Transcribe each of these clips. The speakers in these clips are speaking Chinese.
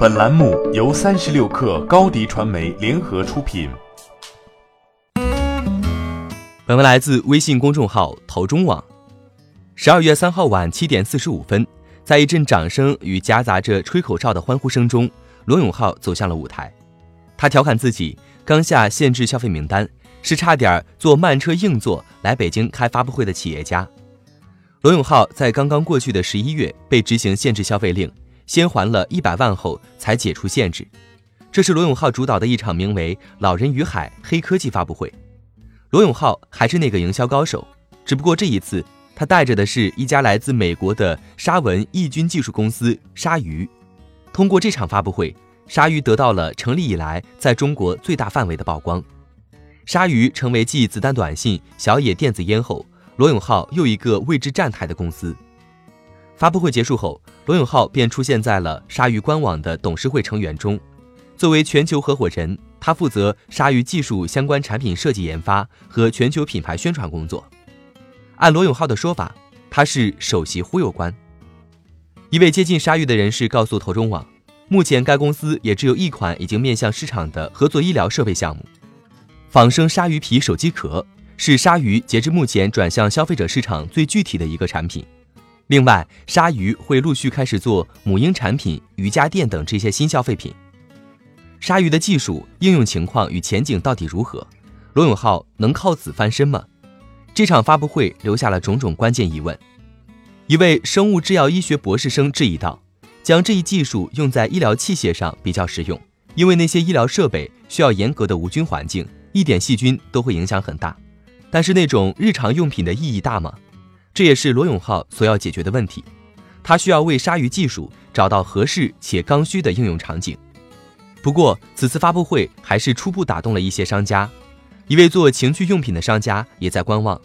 本栏目由三十六氪高低传媒联合出品。本文来自微信公众号投中网。十二月三号晚七点四十五分，在一阵掌声与夹杂着吹口哨的欢呼声中，罗永浩走向了舞台。他调侃自己刚下限制消费名单，是差点坐慢车硬座来北京开发布会的企业家。罗永浩在刚刚过去的十一月被执行限制消费令，先还了一百万后才解除限制。这是罗永浩主导的一场名为“老人与海”黑科技发布会。罗永浩还是那个营销高手，只不过这一次他带着的是一家来自美国的沙文抑菌技术公司鲨鱼。通过这场发布会。鲨鱼得到了成立以来在中国最大范围的曝光。鲨鱼成为继子弹短信、小野电子烟后，罗永浩又一个为之站台的公司。发布会结束后，罗永浩便出现在了鲨鱼官网的董事会成员中。作为全球合伙人，他负责鲨鱼技术相关产品设计研发和全球品牌宣传工作。按罗永浩的说法，他是首席忽悠官。一位接近鲨鱼的人士告诉投中网。目前，该公司也只有一款已经面向市场的合作医疗设备项目——仿生鲨鱼皮手机壳，是鲨鱼截至目前转向消费者市场最具体的一个产品。另外，鲨鱼会陆续开始做母婴产品、瑜伽垫等这些新消费品。鲨鱼的技术应用情况与前景到底如何？罗永浩能靠此翻身吗？这场发布会留下了种种关键疑问。一位生物制药医学博士生质疑道。将这一技术用在医疗器械上比较实用，因为那些医疗设备需要严格的无菌环境，一点细菌都会影响很大。但是那种日常用品的意义大吗？这也是罗永浩所要解决的问题。他需要为鲨鱼技术找到合适且刚需的应用场景。不过此次发布会还是初步打动了一些商家，一位做情趣用品的商家也在观望。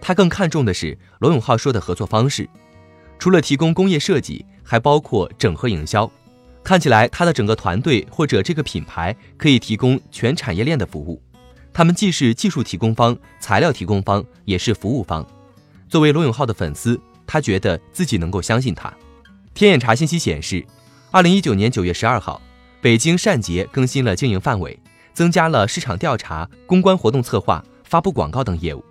他更看重的是罗永浩说的合作方式，除了提供工业设计。还包括整合营销，看起来他的整个团队或者这个品牌可以提供全产业链的服务。他们既是技术提供方、材料提供方，也是服务方。作为罗永浩的粉丝，他觉得自己能够相信他。天眼查信息显示，二零一九年九月十二号，北京善捷更新了经营范围，增加了市场调查、公关活动策划、发布广告等业务。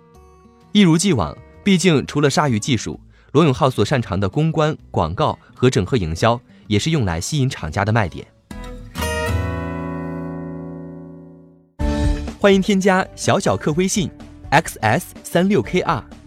一如既往，毕竟除了鲨鱼技术。罗永浩所擅长的公关、广告和整合营销，也是用来吸引厂家的卖点。欢迎添加小小客微信，xs 三六 kr，